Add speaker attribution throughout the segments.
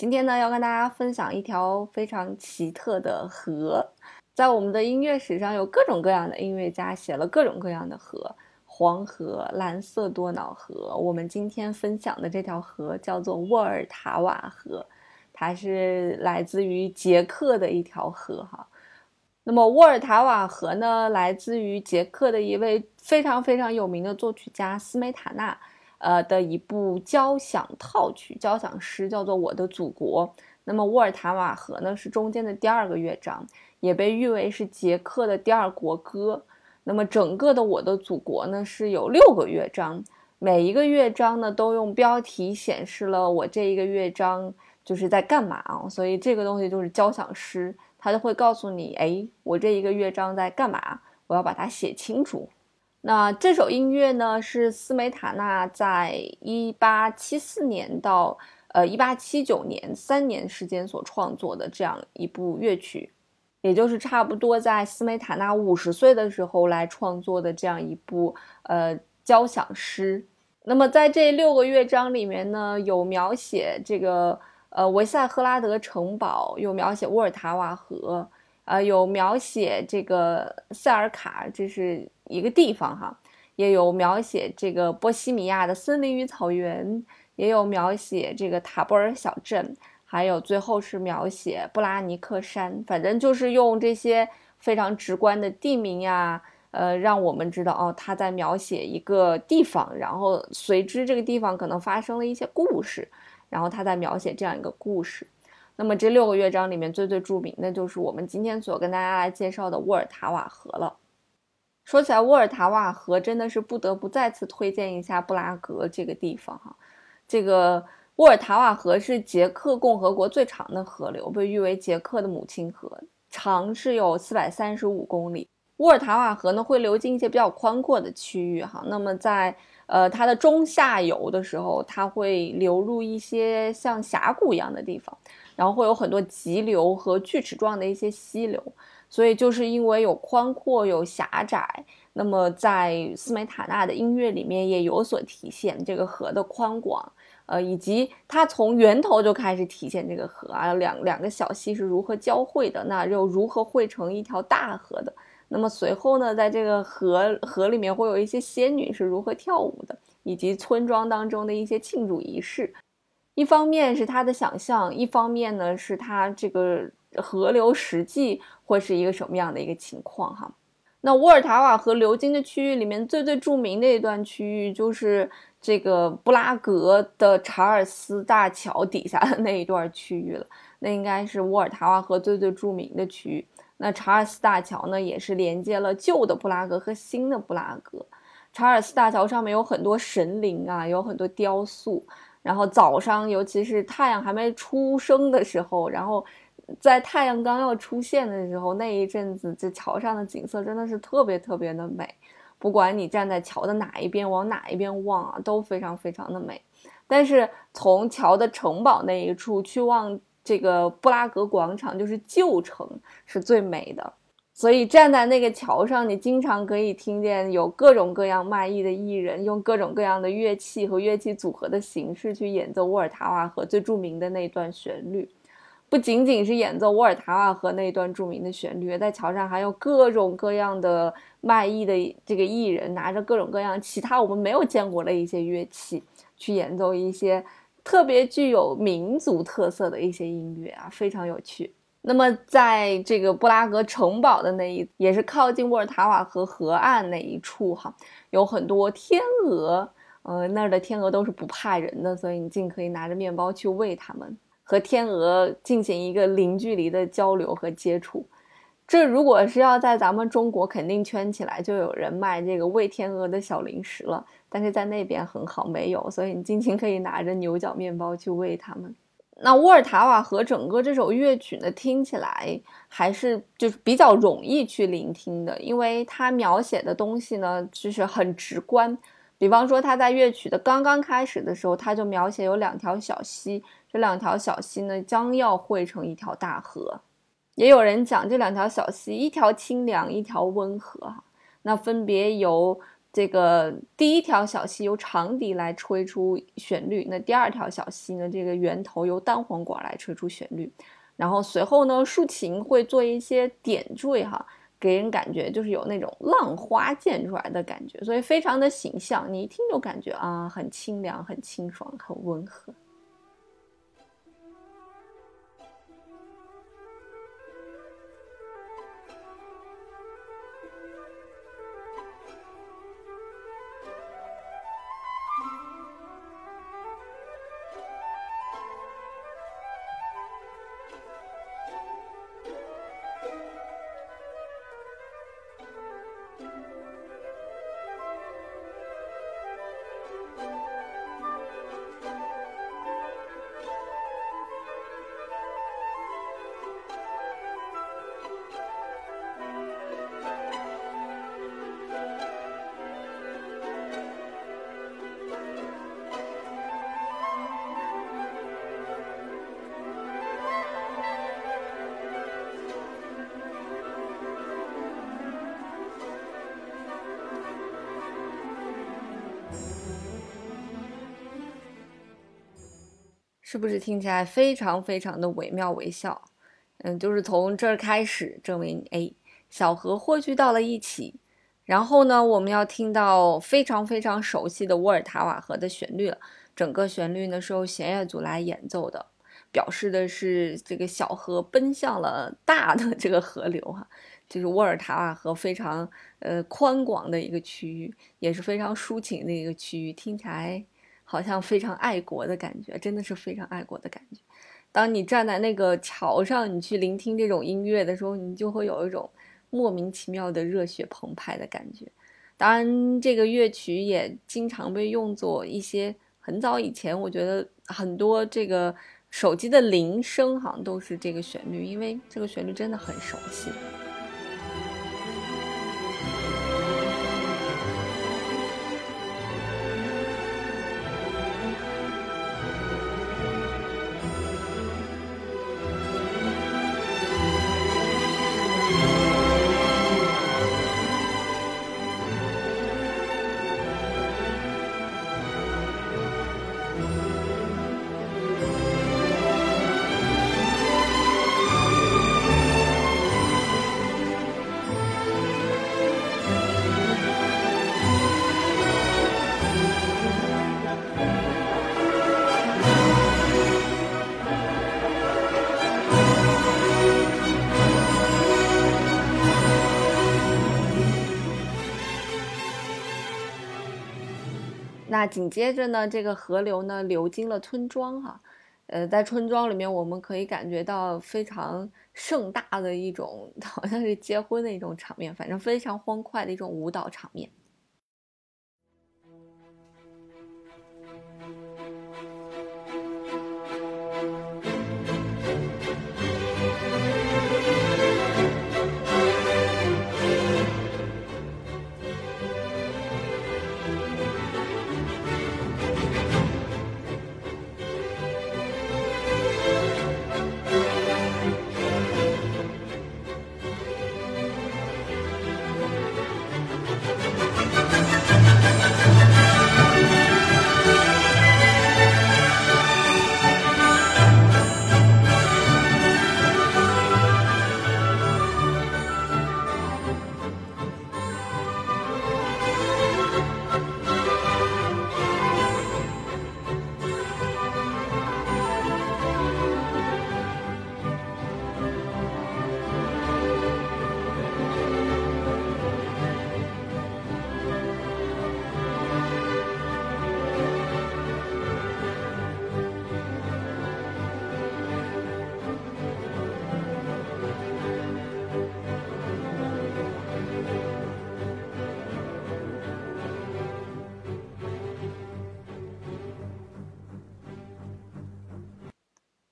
Speaker 1: 今天呢，要跟大家分享一条非常奇特的河。在我们的音乐史上，有各种各样的音乐家写了各种各样的河，黄河、蓝色多瑙河。我们今天分享的这条河叫做沃尔塔瓦河，它是来自于捷克的一条河哈。那么沃尔塔瓦河呢，来自于捷克的一位非常非常有名的作曲家斯梅塔纳。呃的一部交响套曲、交响诗叫做《我的祖国》。那么沃尔塔瓦河呢是中间的第二个乐章，也被誉为是捷克的第二国歌。那么整个的《我的祖国》呢是有六个乐章，每一个乐章呢都用标题显示了我这一个乐章就是在干嘛啊。所以这个东西就是交响诗，它就会告诉你，哎，我这一个乐章在干嘛，我要把它写清楚。那这首音乐呢，是斯梅塔纳在一八七四年到呃一八七九年三年时间所创作的这样一部乐曲，也就是差不多在斯梅塔纳五十岁的时候来创作的这样一部呃交响诗。那么在这六个乐章里面呢，有描写这个呃维塞赫拉德城堡，有描写沃尔塔瓦河。呃，有描写这个塞尔卡，这是一个地方哈，也有描写这个波西米亚的森林与草原，也有描写这个塔布尔小镇，还有最后是描写布拉尼克山。反正就是用这些非常直观的地名呀，呃，让我们知道哦，他在描写一个地方，然后随之这个地方可能发生了一些故事，然后他在描写这样一个故事。那么这六个乐章里面最最著名的就是我们今天所跟大家来介绍的沃尔塔瓦河了。说起来，沃尔塔瓦河真的是不得不再次推荐一下布拉格这个地方哈。这个沃尔塔瓦河是捷克共和国最长的河流，被誉为捷克的母亲河，长是有四百三十五公里。沃尔塔瓦河呢会流经一些比较宽阔的区域哈。那么在呃它的中下游的时候，它会流入一些像峡谷一样的地方。然后会有很多急流和锯齿状的一些溪流，所以就是因为有宽阔有狭窄，那么在斯梅塔纳的音乐里面也有所体现这个河的宽广，呃，以及它从源头就开始体现这个河啊，两两个小溪是如何交汇的，那又如何汇成一条大河的？那么随后呢，在这个河河里面会有一些仙女是如何跳舞的，以及村庄当中的一些庆祝仪式。一方面是他的想象，一方面呢是他这个河流实际会是一个什么样的一个情况哈。那沃尔塔瓦河流经的区域里面最最著名的一段区域就是这个布拉格的查尔斯大桥底下的那一段区域了，那应该是沃尔塔瓦河最最著名的区域。那查尔斯大桥呢，也是连接了旧的布拉格和新的布拉格。查尔斯大桥上面有很多神灵啊，有很多雕塑。然后早上，尤其是太阳还没出生的时候，然后在太阳刚要出现的时候，那一阵子这桥上的景色真的是特别特别的美。不管你站在桥的哪一边，往哪一边望啊，都非常非常的美。但是从桥的城堡那一处去望这个布拉格广场，就是旧城，是最美的。所以站在那个桥上，你经常可以听见有各种各样卖艺的艺人，用各种各样的乐器和乐器组合的形式去演奏沃尔塔瓦河最著名的那段旋律。不仅仅是演奏沃尔塔瓦河那一段著名的旋律，在桥上还有各种各样的卖艺的这个艺人，拿着各种各样其他我们没有见过的一些乐器，去演奏一些特别具有民族特色的一些音乐啊，非常有趣。那么，在这个布拉格城堡的那一，也是靠近沃尔塔瓦河河岸那一处哈，有很多天鹅，呃，那儿的天鹅都是不怕人的，所以你尽可以拿着面包去喂它们，和天鹅进行一个零距离的交流和接触。这如果是要在咱们中国，肯定圈起来就有人卖这个喂天鹅的小零食了，但是在那边很好没有，所以你尽情可以拿着牛角面包去喂它们。那沃尔塔瓦河整个这首乐曲呢，听起来还是就是比较容易去聆听的，因为它描写的东西呢，就是很直观。比方说，他在乐曲的刚刚开始的时候，他就描写有两条小溪，这两条小溪呢将要汇成一条大河。也有人讲，这两条小溪，一条清凉，一条温和，哈，那分别由。这个第一条小溪由长笛来吹出旋律，那第二条小溪呢？这个源头由单簧管来吹出旋律，然后随后呢，竖琴会做一些点缀，哈，给人感觉就是有那种浪花溅出来的感觉，所以非常的形象，你一听就感觉啊，很清凉、很清爽、很温和。是不是听起来非常非常的惟妙惟肖？嗯，就是从这儿开始，证明哎，小河汇聚到了一起。然后呢，我们要听到非常非常熟悉的沃尔塔瓦河的旋律了。整个旋律呢是由弦乐组来演奏的，表示的是这个小河奔向了大的这个河流哈，就是沃尔塔瓦河非常呃宽广的一个区域，也是非常抒情的一个区域，听起来。好像非常爱国的感觉，真的是非常爱国的感觉。当你站在那个桥上，你去聆听这种音乐的时候，你就会有一种莫名其妙的热血澎湃的感觉。当然，这个乐曲也经常被用作一些很早以前，我觉得很多这个手机的铃声好像都是这个旋律，因为这个旋律真的很熟悉。那紧接着呢，这个河流呢流经了村庄哈，呃，在村庄里面我们可以感觉到非常盛大的一种，好像是结婚的一种场面，反正非常欢快的一种舞蹈场面。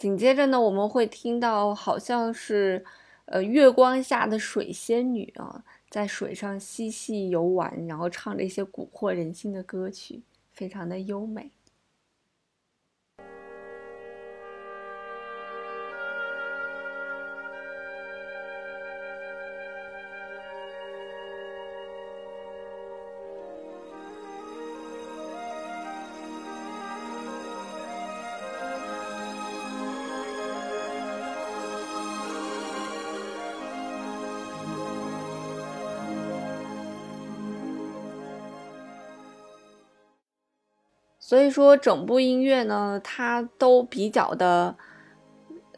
Speaker 1: 紧接着呢，我们会听到好像是，呃，月光下的水仙女啊，在水上嬉戏游玩，然后唱着一些蛊惑人心的歌曲，非常的优美。所以说，整部音乐呢，它都比较的，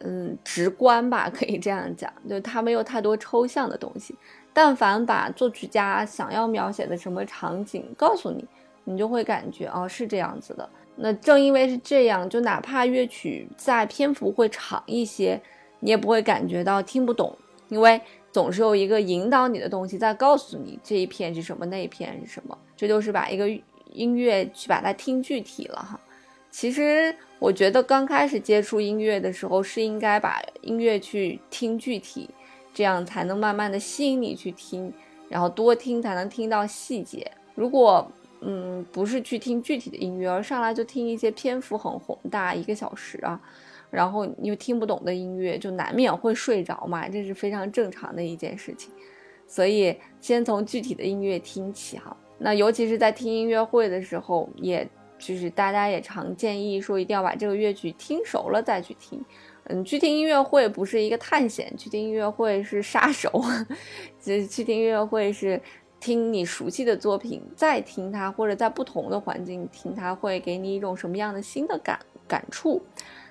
Speaker 1: 嗯，直观吧，可以这样讲，就它没有太多抽象的东西。但凡把作曲家想要描写的什么场景告诉你，你就会感觉哦，是这样子的。那正因为是这样，就哪怕乐曲在篇幅会长一些，你也不会感觉到听不懂，因为总是有一个引导你的东西在告诉你这一片是什么，那一片是什么。这就是把一个。音乐去把它听具体了哈，其实我觉得刚开始接触音乐的时候是应该把音乐去听具体，这样才能慢慢的吸引你去听，然后多听才能听到细节。如果嗯不是去听具体的音乐，而上来就听一些篇幅很宏大一个小时啊，然后你又听不懂的音乐，就难免会睡着嘛，这是非常正常的一件事情。所以先从具体的音乐听起哈。那尤其是在听音乐会的时候，也就是大家也常建议说，一定要把这个乐曲听熟了再去听。嗯，去听音乐会不是一个探险，去听音乐会是杀手。其实去听音乐会是听你熟悉的作品，再听它，或者在不同的环境听它，会给你一种什么样的新的感感触。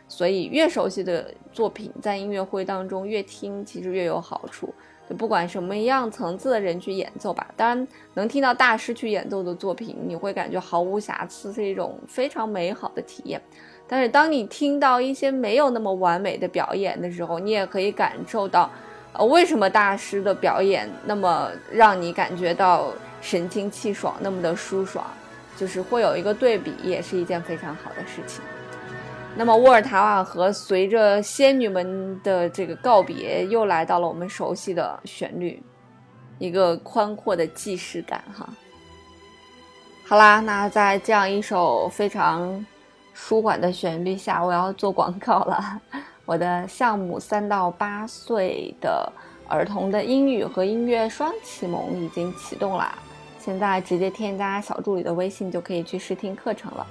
Speaker 1: 所以越熟悉的作品，在音乐会当中越听，其实越有好处。不管什么样层次的人去演奏吧，当然能听到大师去演奏的作品，你会感觉毫无瑕疵，是一种非常美好的体验。但是当你听到一些没有那么完美的表演的时候，你也可以感受到，呃，为什么大师的表演那么让你感觉到神清气爽，那么的舒爽，就是会有一个对比，也是一件非常好的事情。那么沃尔塔瓦河随着仙女们的这个告别，又来到了我们熟悉的旋律，一个宽阔的既视感哈。好啦，那在这样一首非常舒缓的旋律下，我要做广告了。我的项目三到八岁的儿童的英语和音乐双启蒙已经启动啦，现在直接添加小助理的微信就可以去试听课程了。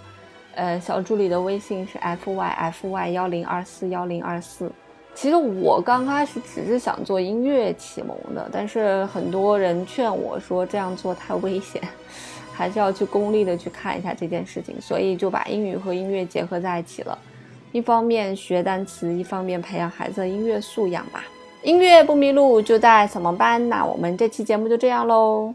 Speaker 1: 呃，小助理的微信是 f y f y 幺零二四幺零二四。其实我刚开始只是想做音乐启蒙的，但是很多人劝我说这样做太危险，还是要去功利的去看一下这件事情，所以就把英语和音乐结合在一起了。一方面学单词，一方面培养孩子的音乐素养吧。音乐不迷路，就在扫盲班。那我们这期节目就这样喽。